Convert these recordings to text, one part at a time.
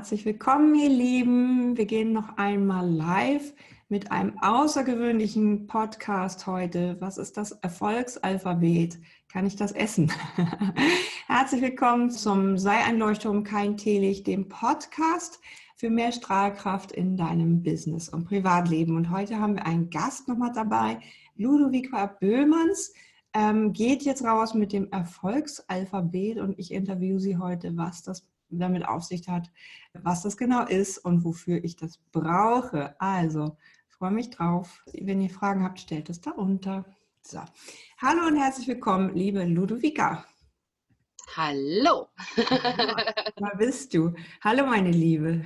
Herzlich willkommen, ihr Lieben. Wir gehen noch einmal live mit einem außergewöhnlichen Podcast heute. Was ist das Erfolgsalphabet? Kann ich das essen? Herzlich willkommen zum Sei ein Leuchtturm, kein Teelicht, dem Podcast für mehr Strahlkraft in deinem Business und Privatleben. Und heute haben wir einen Gast nochmal dabei, Ludovica Böhmans. Ähm, geht jetzt raus mit dem Erfolgsalphabet und ich interviewe sie heute, was das damit auf sich hat, was das genau ist und wofür ich das brauche. Also, freue mich drauf. Wenn ihr Fragen habt, stellt es darunter. So. Hallo und herzlich willkommen, liebe Ludovica. Hallo. Da bist du. Hallo, meine Liebe.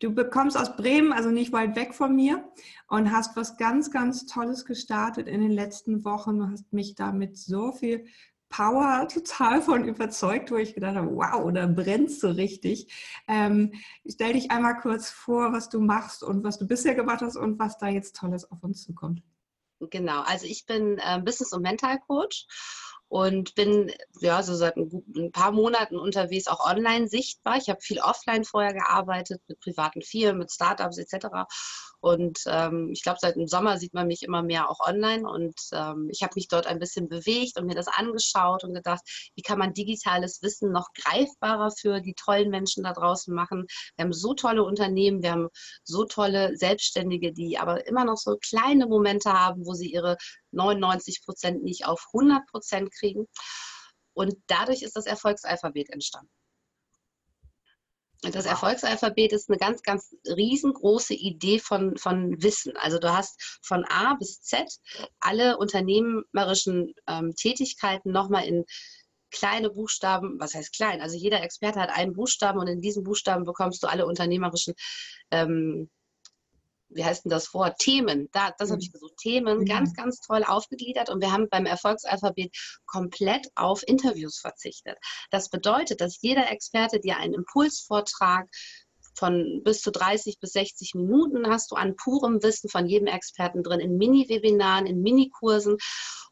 Du bekommst aus Bremen, also nicht weit weg von mir, und hast was ganz, ganz Tolles gestartet in den letzten Wochen. Du hast mich damit so viel Power total von überzeugt, wo ich gedacht habe, wow, da brennst du richtig. Ähm, stell dich einmal kurz vor, was du machst und was du bisher gemacht hast und was da jetzt Tolles auf uns zukommt. Genau, also ich bin äh, Business- und Mental Coach und bin ja so seit ein, ein, paar Monaten unterwegs auch online sichtbar. Ich habe viel offline vorher gearbeitet mit privaten Firmen, mit Startups etc. Und ähm, ich glaube, seit dem Sommer sieht man mich immer mehr auch online und ähm, ich habe mich dort ein bisschen bewegt und mir das angeschaut und gedacht, wie kann man digitales Wissen noch greifbarer für die tollen Menschen da draußen machen. Wir haben so tolle Unternehmen, wir haben so tolle Selbstständige, die aber immer noch so kleine Momente haben, wo sie ihre 99 Prozent nicht auf 100 Prozent kriegen. Und dadurch ist das Erfolgsalphabet entstanden. Das Erfolgsalphabet ist eine ganz, ganz riesengroße Idee von, von Wissen. Also du hast von A bis Z alle unternehmerischen ähm, Tätigkeiten nochmal in kleine Buchstaben, was heißt klein? Also jeder Experte hat einen Buchstaben und in diesen Buchstaben bekommst du alle unternehmerischen ähm, wie heißt denn das Wort? Themen. Da, das habe ich mhm. gesucht. Themen, mhm. ganz, ganz toll aufgegliedert. Und wir haben beim Erfolgsalphabet komplett auf Interviews verzichtet. Das bedeutet, dass jeder Experte dir einen Impulsvortrag von bis zu 30 bis 60 Minuten hast du an purem Wissen von jedem Experten drin, in Mini-Webinaren, in Mini-Kursen.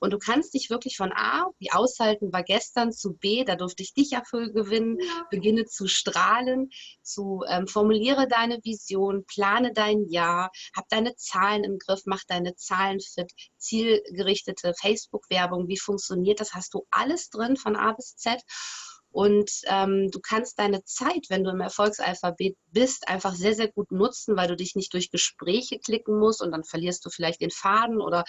Und du kannst dich wirklich von A, wie aushalten war gestern, zu B, da durfte ich dich ja für gewinnen, ja. beginne zu strahlen, zu ähm, formuliere deine Vision, plane dein Jahr, hab deine Zahlen im Griff, mach deine Zahlen fit, zielgerichtete Facebook-Werbung, wie funktioniert das, hast du alles drin von A bis Z. Und ähm, du kannst deine Zeit, wenn du im Erfolgsalphabet bist, einfach sehr, sehr gut nutzen, weil du dich nicht durch Gespräche klicken musst und dann verlierst du vielleicht den Faden oder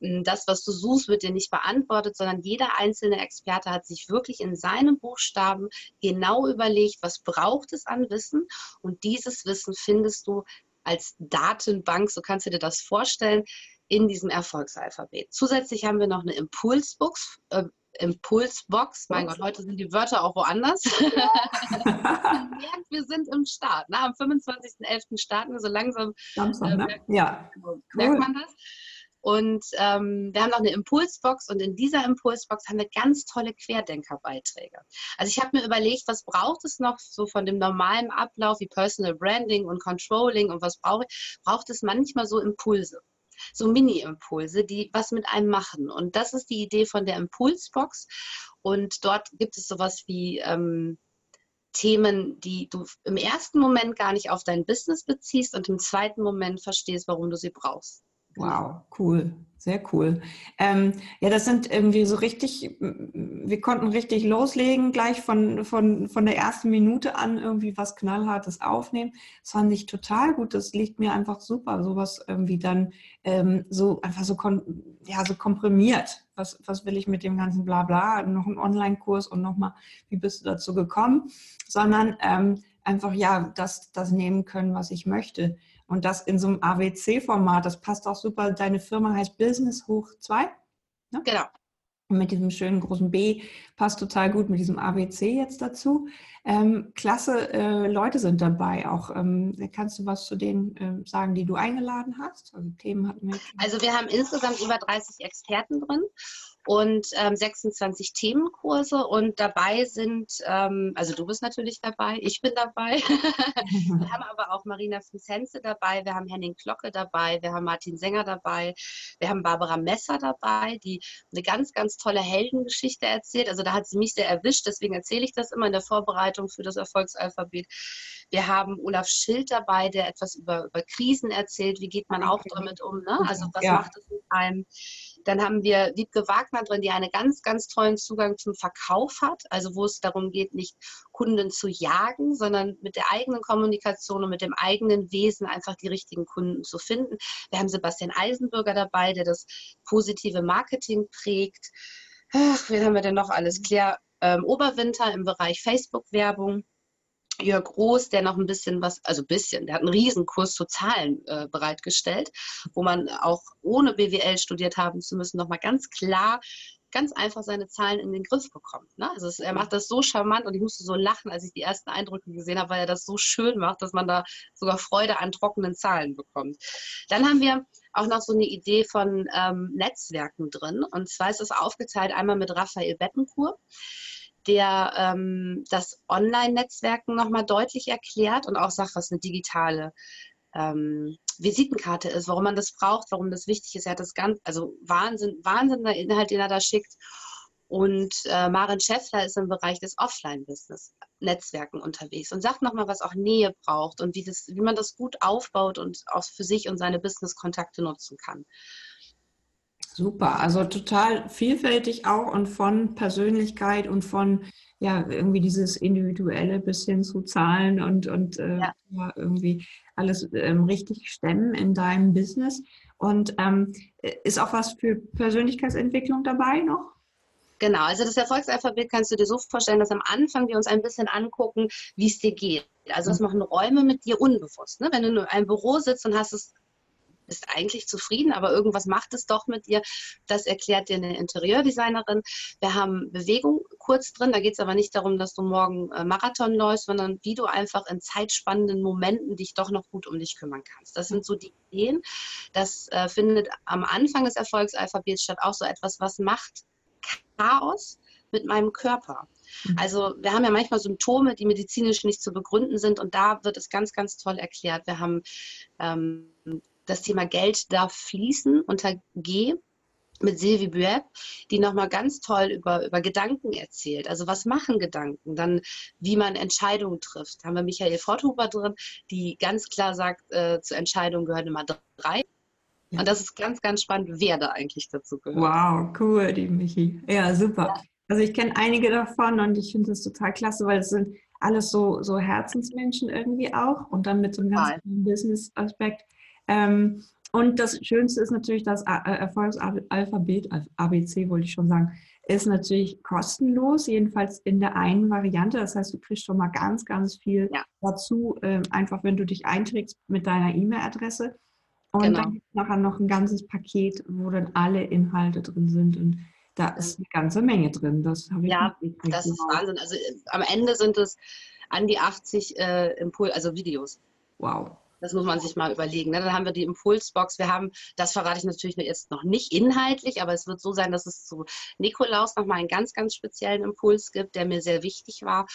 äh, das, was du suchst, wird dir nicht beantwortet, sondern jeder einzelne Experte hat sich wirklich in seinem Buchstaben genau überlegt, was braucht es an Wissen und dieses Wissen findest du als Datenbank, so kannst du dir das vorstellen, in diesem Erfolgsalphabet. Zusätzlich haben wir noch eine Impulsbox, äh, Impulsbox. Mein Gott, heute sind die Wörter auch woanders. wir sind im Start. Ne? Am 25.11. starten wir so langsam. Samstag, äh, ne? ja. Cool. Merkt man das? Und ähm, wir haben noch eine Impulsbox und in dieser Impulsbox haben wir ganz tolle Querdenkerbeiträge. Also ich habe mir überlegt, was braucht es noch so von dem normalen Ablauf wie Personal Branding und Controlling und was brauche ich? Braucht es manchmal so Impulse so Mini-Impulse, die was mit einem machen. Und das ist die Idee von der Impulsbox. Und dort gibt es sowas wie ähm, Themen, die du im ersten Moment gar nicht auf dein Business beziehst und im zweiten Moment verstehst, warum du sie brauchst. Wow, cool, sehr cool. Ähm, ja, das sind irgendwie so richtig, wir konnten richtig loslegen, gleich von, von, von der ersten Minute an irgendwie was Knallhartes aufnehmen. Das fand ich total gut, das liegt mir einfach super, sowas irgendwie dann ähm, so einfach so, ja, so komprimiert. Was, was will ich mit dem ganzen Blabla, noch ein Online-Kurs und nochmal, wie bist du dazu gekommen? Sondern ähm, einfach, ja, das, das nehmen können, was ich möchte. Und das in so einem AWC-Format, das passt auch super. Deine Firma heißt Business Hoch 2. Ne? Genau. Und mit diesem schönen großen B passt total gut mit diesem ABC jetzt dazu. Ähm, klasse äh, Leute sind dabei auch. Ähm, kannst du was zu denen äh, sagen, die du eingeladen hast? Also Themen hatten wir. Also wir haben insgesamt über 30 Experten drin und ähm, 26 Themenkurse und dabei sind, ähm, also du bist natürlich dabei, ich bin dabei. wir haben aber auch Marina Vincenze dabei, wir haben Henning Glocke dabei, wir haben Martin Sänger dabei, wir haben Barbara Messer dabei, die eine ganz, ganz tolle Heldengeschichte erzählt. Also da hat sie mich sehr erwischt, deswegen erzähle ich das immer in der Vorbereitung für das Erfolgsalphabet. Wir haben Olaf Schild dabei, der etwas über, über Krisen erzählt. Wie geht man auch damit um? Ne? Also was ja. macht es mit einem? Dann haben wir Wiebke Wagner drin, die einen ganz, ganz tollen Zugang zum Verkauf hat. Also wo es darum geht, nicht Kunden zu jagen, sondern mit der eigenen Kommunikation und mit dem eigenen Wesen einfach die richtigen Kunden zu finden. Wir haben Sebastian Eisenbürger dabei, der das positive Marketing prägt. Ach, wen haben wir denn noch alles? Claire ähm, Oberwinter im Bereich Facebook-Werbung. Jörg Groß, der noch ein bisschen was, also ein bisschen, der hat einen Riesenkurs zu Zahlen äh, bereitgestellt, wo man auch ohne BWL studiert haben zu müssen, nochmal ganz klar ganz einfach seine Zahlen in den Griff bekommt. Ne? Also es, er macht das so charmant und ich musste so lachen, als ich die ersten Eindrücke gesehen habe, weil er das so schön macht, dass man da sogar Freude an trockenen Zahlen bekommt. Dann haben wir auch noch so eine Idee von ähm, Netzwerken drin. Und zwar ist es aufgeteilt einmal mit Raphael Bettencourt der ähm, das Online-Netzwerken nochmal deutlich erklärt und auch sagt, was eine digitale ähm, Visitenkarte ist, warum man das braucht, warum das wichtig ist. Er hat das ganz, also Wahnsinn, Wahnsinn der Inhalt, den er da schickt. Und äh, Maren Schäffler ist im Bereich des Offline-Business, Netzwerken unterwegs und sagt nochmal, was auch Nähe braucht und wie, das, wie man das gut aufbaut und auch für sich und seine Business-Kontakte nutzen kann. Super, also total vielfältig auch und von Persönlichkeit und von ja irgendwie dieses individuelle bis hin zu Zahlen und und äh, ja. ja irgendwie alles ähm, richtig stemmen in deinem Business. Und ähm, ist auch was für Persönlichkeitsentwicklung dabei noch? Genau, also das Erfolgsalphabet kannst du dir so vorstellen, dass am Anfang wir uns ein bisschen angucken, wie es dir geht. Also das mhm. machen Räume mit dir unbewusst. Ne? Wenn du in einem Büro sitzt und hast es bist eigentlich zufrieden, aber irgendwas macht es doch mit dir. Das erklärt dir eine Interieurdesignerin. Wir haben Bewegung kurz drin. Da geht es aber nicht darum, dass du morgen äh, Marathon läufst, sondern wie du einfach in zeitspannenden Momenten dich doch noch gut um dich kümmern kannst. Das sind so die Ideen. Das äh, findet am Anfang des Erfolgsalphabets statt. Auch so etwas, was macht Chaos mit meinem Körper. Mhm. Also wir haben ja manchmal Symptome, die medizinisch nicht zu begründen sind und da wird es ganz, ganz toll erklärt. Wir haben ähm, das Thema Geld darf fließen unter G mit Sylvie Bueb, die nochmal ganz toll über, über Gedanken erzählt. Also was machen Gedanken? Dann wie man Entscheidungen trifft. Da haben wir Michael Forthuber drin, die ganz klar sagt, äh, zur Entscheidung gehören immer drei. Ja. Und das ist ganz, ganz spannend, wer da eigentlich dazu gehört. Wow, cool, die Michi. Ja, super. Ja. Also ich kenne einige davon und ich finde das total klasse, weil es sind alles so, so Herzensmenschen irgendwie auch und dann mit so einem ganz Business-Aspekt. Ähm, und das Schönste ist natürlich, das äh, Erfolgsalphabet, ABC wollte ich schon sagen, ist natürlich kostenlos, jedenfalls in der einen Variante. Das heißt, du kriegst schon mal ganz, ganz viel ja. dazu, äh, einfach wenn du dich einträgst mit deiner E-Mail-Adresse. Und genau. dann gibt es nachher noch ein ganzes Paket, wo dann alle Inhalte drin sind. Und da ist eine ganze Menge drin. Das habe ich Ja, das ist Wahnsinn. Also äh, am Ende sind es an die 80 äh, Impul also Videos. Wow. Das muss man sich mal überlegen. Ne? Dann haben wir die Impulsbox. Wir haben, das verrate ich natürlich jetzt noch nicht inhaltlich, aber es wird so sein, dass es zu Nikolaus nochmal einen ganz, ganz speziellen Impuls gibt, der mir sehr wichtig war.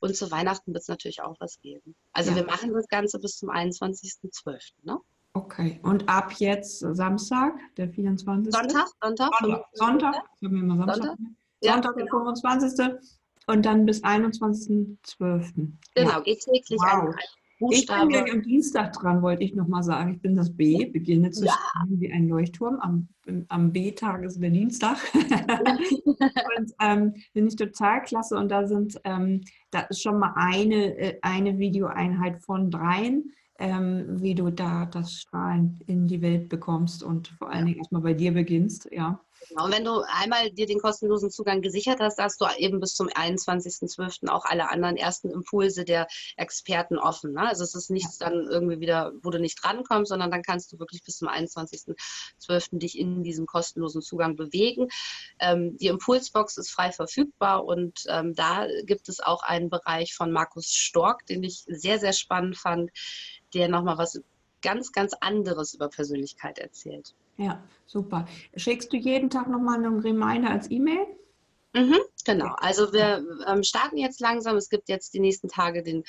Und zu Weihnachten wird es natürlich auch was geben. Also ja. wir machen das Ganze bis zum 21.12. Ne? Okay, und ab jetzt Samstag, der 24. Sonntag, Sonntag. Sonntag, Sonntag. Ich habe mir immer Samstag. Sonntag, Sonntag der 25. Genau. Und dann bis 21.12. Genau, ja. geht täglich wow. ein Buchstabe. Ich bin gleich am Dienstag dran, wollte ich nochmal sagen. Ich bin das B, beginne zu ja. wie ein Leuchtturm. Am, am B-Tag ist der Dienstag. und ähm, finde ich total klasse. Und da sind, ähm, da ist schon mal eine, äh, eine Videoeinheit von dreien ähm, wie du da das Strahlen in die Welt bekommst und vor allen Dingen erstmal bei dir beginnst, ja. Genau. Und wenn du einmal dir den kostenlosen Zugang gesichert hast, hast du eben bis zum 21.12. auch alle anderen ersten Impulse der Experten offen. Ne? Also es ist nichts dann irgendwie wieder, wo du nicht drankommst, sondern dann kannst du wirklich bis zum 21.12. dich in diesem kostenlosen Zugang bewegen. Ähm, die Impulsbox ist frei verfügbar und ähm, da gibt es auch einen Bereich von Markus Stork, den ich sehr, sehr spannend fand, der nochmal was ganz, ganz anderes über Persönlichkeit erzählt. Ja, super. Schickst du jeden Tag nochmal einen Reminder als E-Mail? Mhm, genau. Also wir ähm, starten jetzt langsam. Es gibt jetzt die nächsten Tage den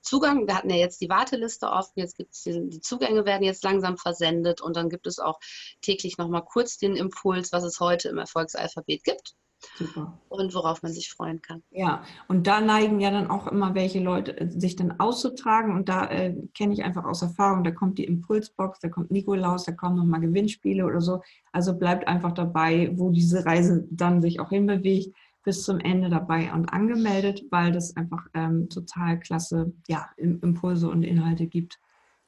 Zugang. Wir hatten ja jetzt die Warteliste offen. Jetzt gibt es die, die Zugänge werden jetzt langsam versendet und dann gibt es auch täglich nochmal kurz den Impuls, was es heute im Erfolgsalphabet gibt. Super. Und worauf man sich freuen kann. Ja, und da neigen ja dann auch immer welche Leute, äh, sich dann auszutragen. Und da äh, kenne ich einfach aus Erfahrung, da kommt die Impulsbox, da kommt Nikolaus, da kommen nochmal Gewinnspiele oder so. Also bleibt einfach dabei, wo diese Reise dann sich auch hinbewegt, bis zum Ende dabei und angemeldet, weil das einfach ähm, total klasse ja, Impulse und Inhalte gibt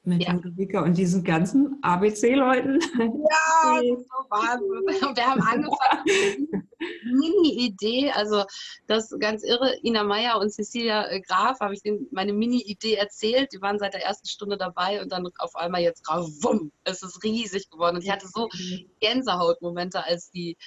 mit ja. Ludwika und diesen ganzen ABC-Leuten. Ja, das ist so Wahnsinn. Wir haben angefangen Mini-Idee, also das ganz irre. Ina Meyer und Cecilia äh, Graf habe ich denen meine Mini-Idee erzählt. Die waren seit der ersten Stunde dabei und dann auf einmal jetzt wumm, es ist riesig geworden. Und ich hatte so Gänsehautmomente, als die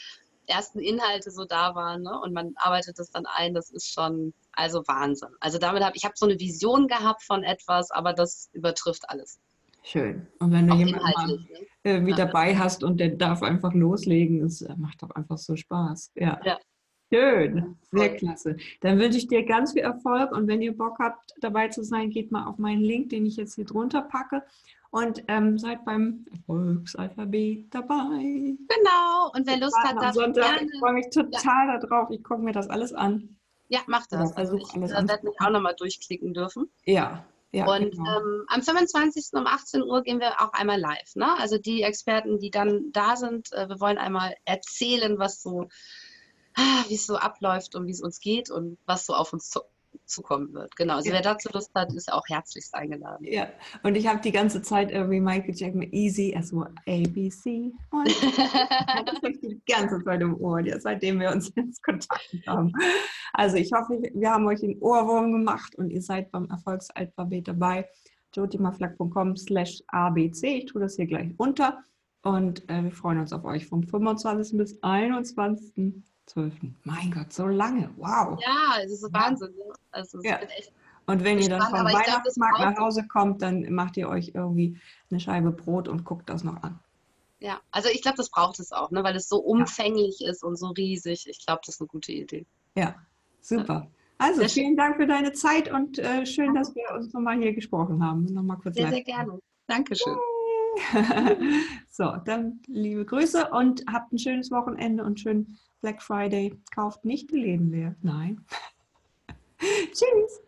ersten Inhalte so da waren ne? und man arbeitet das dann ein. Das ist schon also Wahnsinn. Also damit habe ich habe so eine Vision gehabt von etwas, aber das übertrifft alles. Schön. Und wenn du Auch jemanden ne? irgendwie ja. dabei hast und der darf einfach loslegen, es äh, macht doch einfach so Spaß. Ja. ja. Schön, sehr klasse. Dann wünsche ich dir ganz viel Erfolg und wenn ihr Bock habt, dabei zu sein, geht mal auf meinen Link, den ich jetzt hier drunter packe und ähm, seid beim Erfolgsalphabet dabei. Genau, und wer Lust hat, darf Sonntag, gerne. Ich freue mich total ja. darauf. Ich gucke mir das alles an. Ja, mach das. Ja, also ich äh, werde mich auch nochmal durchklicken dürfen. Ja. Ja, und genau. ähm, am 25. um 18 Uhr gehen wir auch einmal live. Ne? Also die Experten, die dann da sind, äh, wir wollen einmal erzählen, was so, ah, wie es so abläuft und wie es uns geht und was so auf uns zu zukommen wird. Genau, also ja. wer dazu Lust hat, ist auch herzlichst eingeladen. Ja, und ich habe die ganze Zeit irgendwie Michael Jackson easy, also ABC. Und das habe ich die ganze Zeit im Ohr, ja, seitdem wir uns ins Kontakt haben. Also ich hoffe, wir haben euch den Ohrwurm gemacht und ihr seid beim Erfolgsalphabet dabei. jotimaflack.com slash abc. Ich tue das hier gleich unter. Und äh, wir freuen uns auf euch vom 25. bis 21. 12. Mein Gott, so lange. Wow. Ja, es ist Wahnsinn. Ne? Also, ja. Und wenn ihr dann vom Weihnachtsmarkt nach Hause kommt, dann macht ihr euch irgendwie eine Scheibe Brot und guckt das noch an. Ja, also ich glaube, das braucht es auch, ne? weil es so umfänglich ja. ist und so riesig. Ich glaube, das ist eine gute Idee. Ja, super. Also sehr vielen Dank für deine Zeit und äh, schön, dass wir uns nochmal hier gesprochen haben. Nochmal kurz sehr, sehr gerne. Dankeschön. so, dann liebe Grüße und habt ein schönes Wochenende und schönen Black Friday. Kauft nicht die Läden leer. Nein. Tschüss.